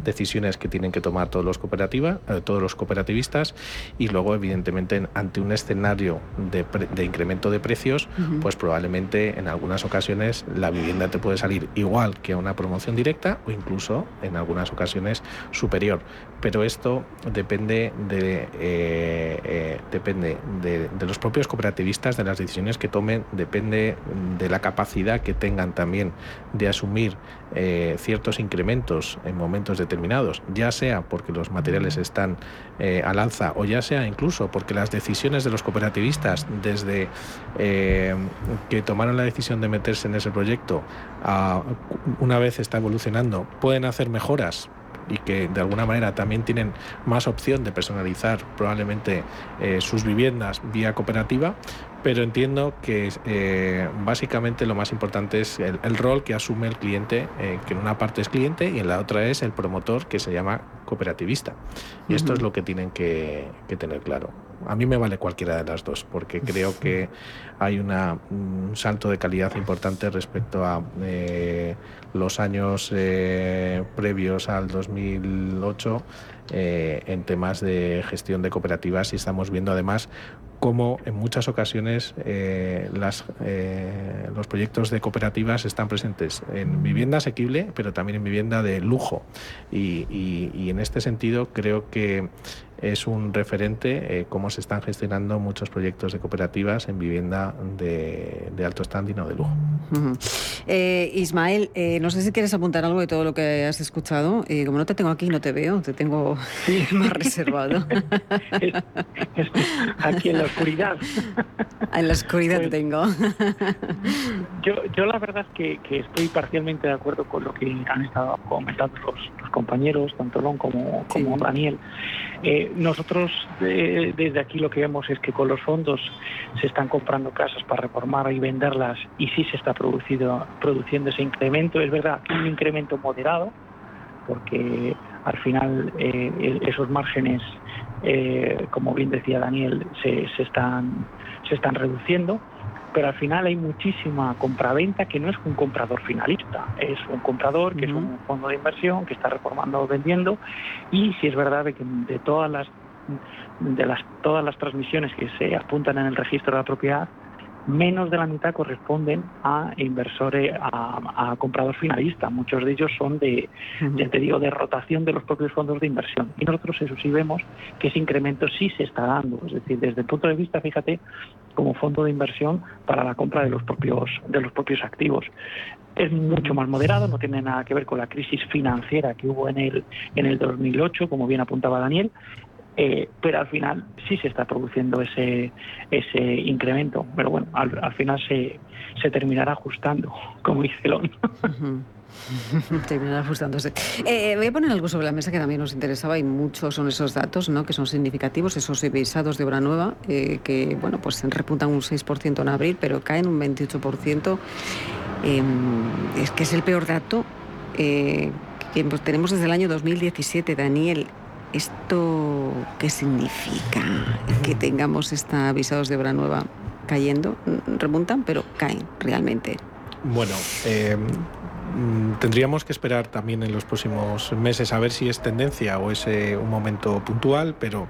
decisiones que tienen que tomar todos los, cooperativa, todos los cooperativistas y luego, evidentemente, ante un escenario de, de incremento de precios, uh -huh. pues probablemente en algunas ocasiones la vivienda te puede salir igual que a una promoción directa o incluso en algunas ocasiones superior. Pero esto depende de, eh, eh, depende de, de, los propios cooperativistas, de las decisiones que tomen, depende de la capacidad que tengan también de asumir eh, ciertos incrementos en momentos determinados, ya sea porque los materiales están eh, al alza o ya sea incluso porque las decisiones de los cooperativistas desde que tomaron la decisión de meterse en ese proyecto a, una vez está evolucionando pueden hacer mejoras y que de alguna manera también tienen más opción de personalizar probablemente eh, sus viviendas vía cooperativa, pero entiendo que eh, básicamente lo más importante es el, el rol que asume el cliente, eh, que en una parte es cliente y en la otra es el promotor que se llama cooperativista. Y uh -huh. esto es lo que tienen que, que, tener claro. A mí me vale cualquiera de las dos, porque creo que hay una, un salto de calidad importante respecto a eh, los años eh, previos al 2008 eh, en temas de gestión de cooperativas y estamos viendo además como en muchas ocasiones las, los proyectos de cooperativas están presentes en vivienda asequible, pero también en vivienda de lujo. y en este sentido creo que es un referente eh, cómo se están gestionando muchos proyectos de cooperativas en vivienda de, alto standing o de lujo. Eh, Ismael, eh, no sé si quieres apuntar algo de todo lo que has escuchado. como no te tengo aquí, no te veo, te tengo más reservado. aquí en la oscuridad. En la oscuridad te pues tengo. yo, la verdad es que, estoy parcialmente de acuerdo con lo que han estado comentando los, compañeros, tanto Lon como, como Daniel. Eh, nosotros desde aquí lo que vemos es que con los fondos se están comprando casas para reformar y venderlas y sí se está producido, produciendo ese incremento. Es verdad un incremento moderado, porque al final eh, esos márgenes, eh, como bien decía Daniel, se, se, están, se están reduciendo pero al final hay muchísima compraventa que no es un comprador finalista, es un comprador que es un fondo de inversión que está reformando o vendiendo y si es verdad que de todas las de las todas las transmisiones que se apuntan en el registro de la propiedad menos de la mitad corresponden a inversores, a, comprador finalista. Muchos de ellos son de, ya te digo, de rotación de los propios fondos de inversión. Y nosotros eso sí vemos que ese incremento sí se está dando. Es decir, desde el punto de vista, fíjate, como fondo de inversión para la compra de los propios, de los propios activos. Es mucho más moderado, no tiene nada que ver con la crisis financiera que hubo en el, en el 2008, como bien apuntaba Daniel, eh, pero al final sí se está produciendo ese, ese incremento. Pero bueno, al, final se, se terminará ajustando, como dice Elon. Terminará ajustándose. Eh, voy a poner algo sobre la mesa que también nos interesaba y muchos son esos datos ¿no? que son significativos, esos visados de obra nueva, eh, que bueno, pues repuntan un 6% en abril, pero caen un 28%. Em, es que es el peor dato que pues, tenemos desde el año 2017, Daniel. ¿Esto qué significa? Que tengamos esta visados de obra nueva cayendo. Remontan, pero caen realmente. Bueno, eh, tendríamos que esperar también en los próximos meses a ver si es tendencia o es eh, un momento puntual, pero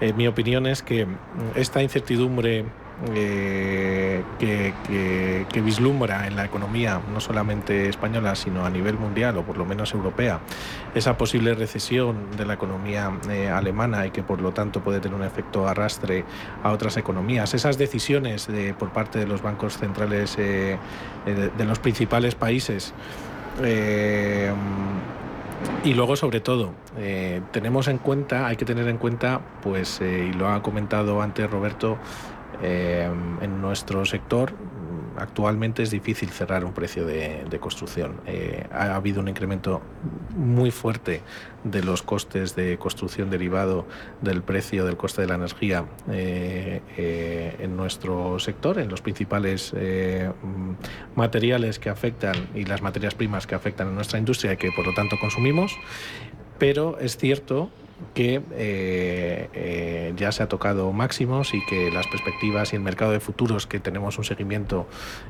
eh, mi opinión es que esta incertidumbre eh, que, vislumbra en la economía, no solamente española, sino a nivel mundial o por lo menos europea, esa posible recesión de la economía eh, alemana y que por lo tanto puede tener un efecto arrastre a otras economías. Esas decisiones de, por parte de los bancos centrales eh, de, los principales países. Y luego, sobre todo, tenemos en cuenta, hay que tener en cuenta, pues, y lo ha comentado antes Roberto, eh, en nuestro sector actualmente es difícil cerrar un precio de, construcción. Eh, ha habido un incremento muy fuerte de los costes de construcción derivado del precio del coste de la energía eh, en nuestro sector, en los principales materiales que afectan y las materias primas que afectan a nuestra industria y que por lo tanto consumimos. Pero es cierto que eh, eh, ya se ha tocado máximos y que las perspectivas y el mercado de futuros, que tenemos un seguimiento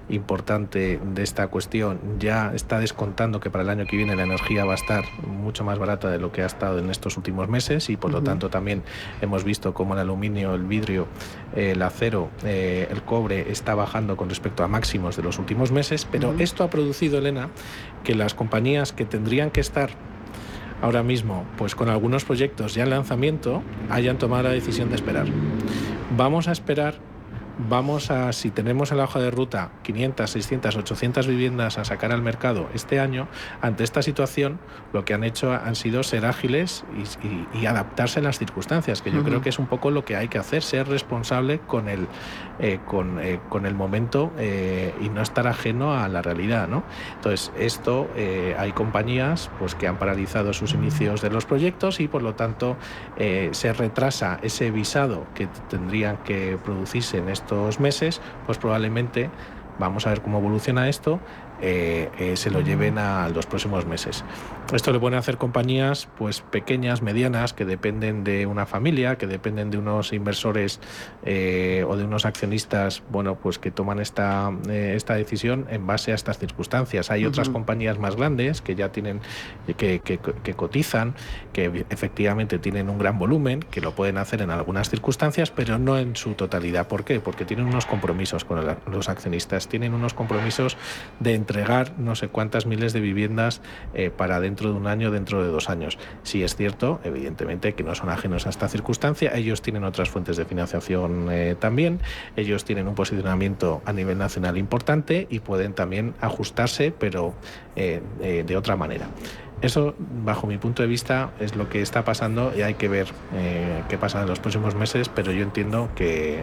importante de esta cuestión, ya está descontando que para el año que viene la energía va a estar mucho más barata de lo que ha estado en estos últimos meses y por lo tanto también hemos visto cómo el aluminio, el vidrio, el acero, eh, el cobre está bajando con respecto a máximos de los últimos meses, pero esto ha producido, Elena, que las compañías que tendrían que estar ahora mismo, pues con algunos proyectos ya en lanzamiento, hayan tomado la decisión de esperar. Vamos a esperar vamos a, si tenemos en la hoja de ruta 500, 600, 800 viviendas a sacar al mercado este año, ante esta situación lo que han hecho han sido ser ágiles y, adaptarse a las circunstancias, que yo creo que es un poco lo que hay que hacer, ser responsable con el, eh, con, eh, con, el momento eh, y no estar ajeno a la realidad. ¿no? Entonces, esto hay compañías pues, que han paralizado sus inicios de los proyectos y por lo tanto se retrasa ese visado que tendrían que producirse en estos meses, pues probablemente vamos a ver cómo evoluciona esto, eh, eh, se lo lleven a los próximos meses. Esto lo pueden hacer compañías pues pequeñas, medianas, que dependen de una familia, que dependen de unos inversores eh, o de unos accionistas, bueno, pues que toman esta, eh, esta decisión en base a estas circunstancias. Hay otras compañías más grandes que ya tienen, que, que, cotizan, que efectivamente tienen un gran volumen, que lo pueden hacer en algunas circunstancias, pero no en su totalidad. ¿Por qué? Porque tienen unos compromisos con los accionistas, tienen unos compromisos de entregar no sé cuántas miles de viviendas eh, para dentro de un año, dentro de dos años. Sí es cierto, evidentemente, que no son ajenos a esta circunstancia. Ellos tienen otras fuentes de financiación eh, también. Ellos tienen un posicionamiento a nivel nacional importante y pueden también ajustarse, pero eh, eh, de otra manera. Eso, bajo mi punto de vista, es lo que está pasando y hay que ver qué pasa en los próximos meses, pero yo entiendo que,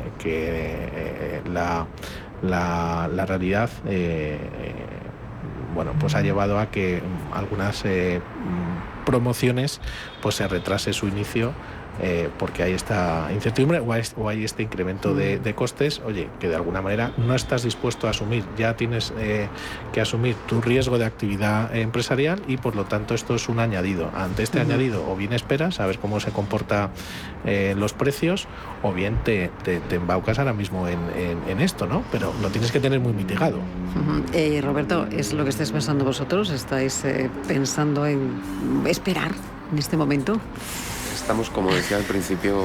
la, realidad bueno, pues ha llevado a que algunas eh, promociones pues se retrase su inicio eh, porque hay esta incertidumbre o hay, este incremento de, costes, oye, que de alguna manera no estás dispuesto a asumir, ya tienes eh, que asumir tu riesgo de actividad empresarial y por lo tanto esto es un añadido. Ante este añadido o bien esperas a ver cómo se comporta eh, los precios o bien te, te, embaucas ahora mismo en, esto, ¿no? Pero lo tienes que tener muy mitigado. Roberto, ¿es lo que estáis pensando vosotros? ¿Estáis pensando en esperar en este momento? Estamos, como decía al principio,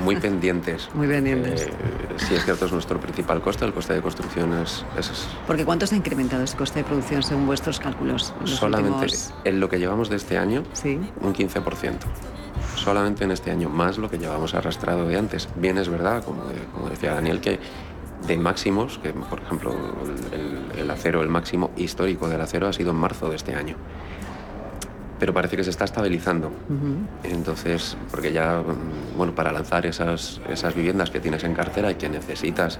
muy pendientes. Muy pendientes. Eh, sí, es cierto, es nuestro principal coste, el coste de construcción es... Porque ¿cuánto se ha incrementado ese coste de producción según vuestros cálculos? Solamente en lo que llevamos de este año, ¿Sí? un 15%. Solamente en este año, más lo que llevamos arrastrado de antes. Bien es verdad, como, como decía Daniel, que de máximos, que por ejemplo el, el acero, el máximo histórico del acero ha sido en marzo de este año pero parece que se está estabilizando. Entonces, porque ya, bueno, para lanzar esas, esas viviendas que tienes en cartera y que necesitas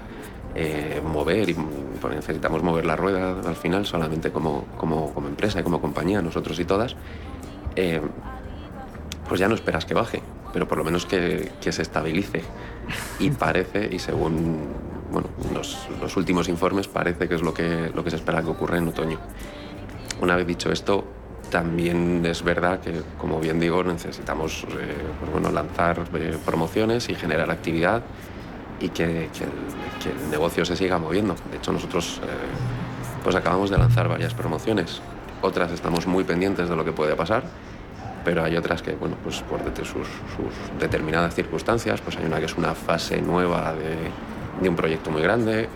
eh, mover, y pues necesitamos mover la rueda al final solamente como, como, como empresa y como compañía, nosotros y todas, eh, pues ya no esperas que baje, pero por lo menos que, que se estabilice. Y parece, y según bueno, los, los, últimos informes, parece que es lo que, lo que se espera que ocurra en otoño. Una vez dicho esto, también es verdad que, como bien digo, necesitamos eh, pues bueno, lanzar eh, promociones y generar actividad y que, el, negocio se siga moviendo. De hecho, nosotros eh, pues acabamos de lanzar varias promociones. Otras estamos muy pendientes de lo que puede pasar, pero hay otras que, bueno, pues por sus, determinadas circunstancias, pues hay una que es una fase nueva de, un proyecto muy grande.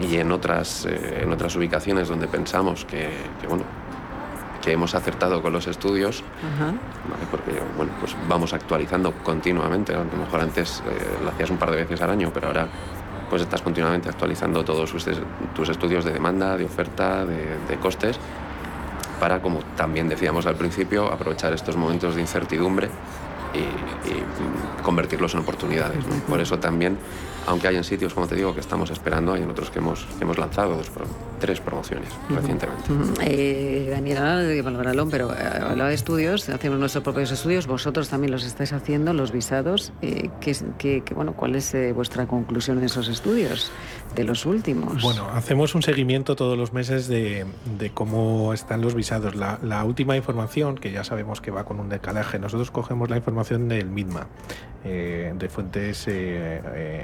y en otras, en otras ubicaciones donde pensamos que, que bueno, que hemos acertado con los estudios, porque bueno, pues vamos actualizando continuamente. A lo mejor antes eh, lo hacías un par de veces al año, pero ahora pues estás continuamente actualizando todos tus estudios de demanda, de oferta, de, costes, para, como también decíamos al principio, aprovechar estos momentos de incertidumbre y, convertirlos en oportunidades. Por eso también aunque hay en sitios, como te digo, que estamos esperando, hay en otros que hemos, hemos lanzado tres promociones recientemente. Eh, Daniela de Valvaralón, pero eh, hablaba de estudios, hacemos nuestros propios estudios, vosotros también los estáis haciendo, los visados. Eh, ¿qué, bueno, ¿Cuál es eh, vuestra conclusión en esos estudios de los últimos? Bueno, hacemos un seguimiento todos los meses de, de cómo están los visados. La, la, última información, que ya sabemos que va con un decalaje, nosotros cogemos la información del MIDMA, de fuentes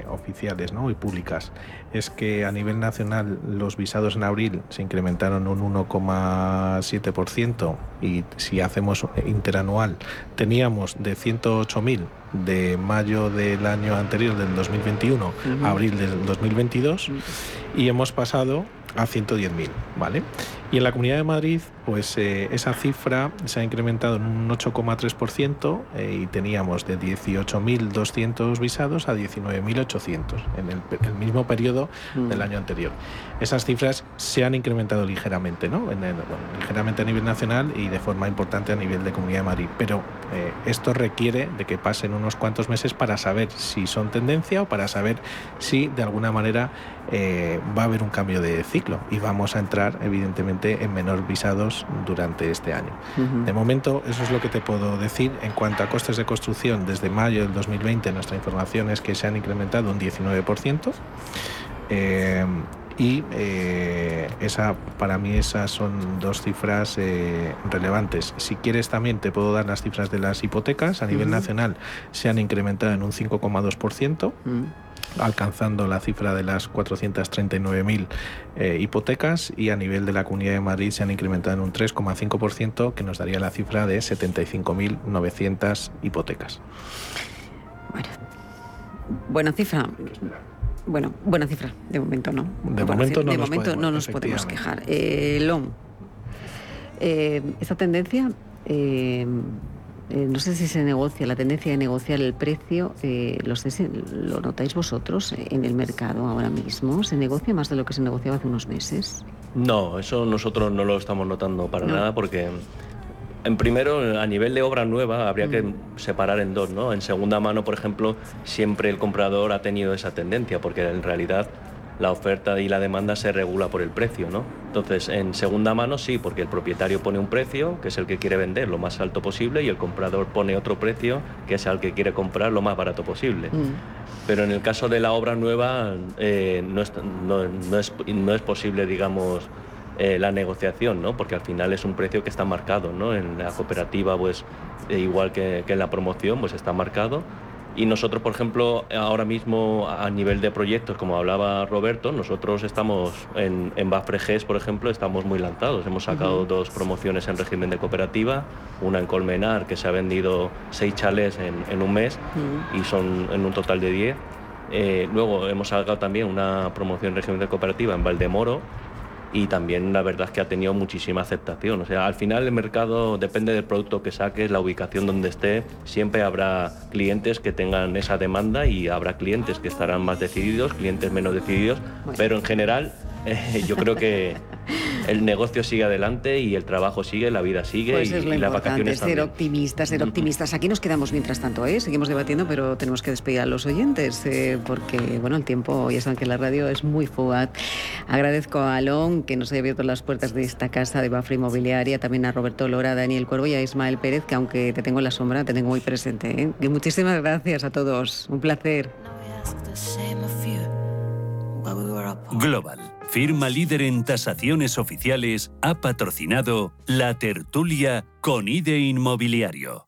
oficiales ¿no? y públicas. Es que a nivel nacional los visados en abril se incrementaron un 1,7% y si hacemos interanual teníamos de 108.000 de mayo del año anterior, del 2021, a abril del 2022 y hemos pasado a 110.000, ¿vale? Y en la Comunidad de Madrid, pues eh, esa cifra se ha incrementado en un 8,3% eh, y teníamos de 18.200 visados a 19.800 en el, mismo periodo mm. del año anterior. Esas cifras se han incrementado ligeramente, ¿no? ligeramente a nivel nacional y de forma importante a nivel de Comunidad de Madrid. Pero eh, esto requiere de que pasen unos cuantos meses para saber si son tendencia o para saber si de alguna manera va a haber un cambio de ciclo y vamos a entrar, evidentemente, en menor visados durante este año. De momento, eso es lo que te puedo decir. En cuanto a costes de construcción, desde mayo del 2020 nuestra información es que se han incrementado un 19%. Eh, y eh, esa, para mí esas son dos cifras eh, relevantes. Si quieres también te puedo dar las cifras de las hipotecas. A nivel nacional se han incrementado en un 5,2%. Alcanzando la cifra de las 439.000 eh, hipotecas y a nivel de la Comunidad de Madrid se han incrementado en un 3,5% que nos daría la cifra de 75.900 hipotecas. Bueno, buena cifra. Bueno, buena cifra, de momento no. De momento no de nos momento podemos, no nos podemos quejar. Eh, Lom, eh, esta tendencia, eh, eh, no sé si se negocia, la tendencia de negociar el precio, eh, ¿lo, sé- ¿lo notáis vosotros en el mercado ahora mismo? ¿Se negocia más de lo que se negociaba hace unos meses? No, eso nosotros no lo estamos notando para No. nada porque en primero, a nivel de obra nueva, habría que separar en dos, ¿no? En segunda mano, por ejemplo, siempre el comprador ha tenido esa tendencia porque en realidad la oferta y la demanda se regula por el precio, ¿no? Entonces, en segunda mano sí, porque el propietario pone un precio, que es el que quiere vender lo más alto posible, y el comprador pone otro precio, que es el que quiere comprar lo más barato posible. Pero en el caso de la obra nueva eh, no, es, no- no es- no es posible, digamos, eh, la negociación, ¿no? porque al final es un precio que está marcado. ¿no? En la cooperativa, pues, eh, igual que, que en la promoción, pues está marcado. Y nosotros, por ejemplo, ahora mismo a nivel de proyectos, como hablaba Roberto, nosotros estamos en, en Bafre GES, por ejemplo, estamos muy lanzados. Hemos sacado dos promociones en régimen de cooperativa, una en Colmenar, que se ha vendido seis chalés en, en un mes y son en un total de 10. Eh, luego hemos sacado también una promoción en régimen de cooperativa en Valdemoro y también la verdad es que ha tenido muchísima aceptación. O sea, al final el mercado depende del producto que saques, la ubicación donde esté, siempre habrá clientes que tengan esa demanda y habrá clientes que estarán más decididos, clientes menos decididos, pero en general eh, yo creo que el negocio sigue adelante y el trabajo sigue, la vida sigue Pues y, es lo y las vacaciones ser también. optimistas, ser optimistas. Aquí nos quedamos mientras tanto, ¿eh? Seguimos debatiendo, pero tenemos que despedir a los oyentes, eh, porque, bueno, el tiempo, ya saben que la radio es muy fugaz. Agradezco a Alon, que nos haya abierto las puertas de esta casa de Bafra Inmobiliaria, también a Roberto Lora, a Daniel Cuervo y a Ismael Pérez, que aunque te tengo en la sombra, te tengo muy presente. ¿eh? Y muchísimas gracias a todos. Un placer. Global, firma líder en tasaciones oficiales, ha patrocinado la tertulia con IDE Inmobiliario.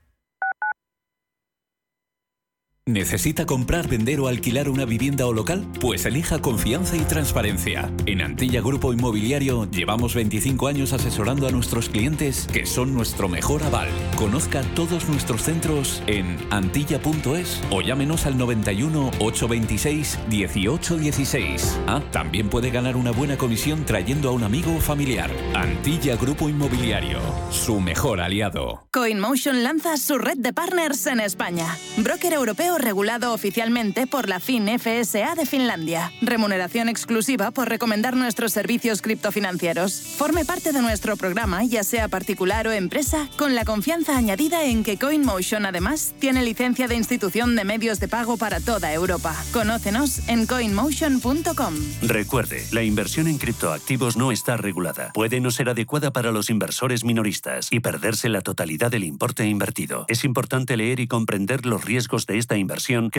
¿Necesita comprar, vender o alquilar una vivienda o local? Pues elija confianza y transparencia. En Antilla Grupo Inmobiliario llevamos 25 años asesorando a nuestros clientes que son nuestro mejor aval. Conozca todos nuestros centros en antilla.es o llámenos al 91 826 1816. Ah, también puede ganar una buena comisión trayendo a un amigo o familiar. Antilla Grupo Inmobiliario, su mejor aliado. CoinMotion lanza su red de partners en España. Broker europeo regulado oficialmente por la FinFSA de Finlandia. Remuneración exclusiva por recomendar nuestros servicios criptofinancieros. Forme parte de nuestro programa, ya sea particular o empresa, con la confianza añadida en que CoinMotion además tiene licencia de institución de medios de pago para toda Europa. Conócenos en coinmotion.com. Recuerde, la inversión en criptoactivos no está regulada. Puede no ser adecuada para los inversores minoristas y perderse la totalidad del importe invertido. Es importante leer y comprender los riesgos de esta inversión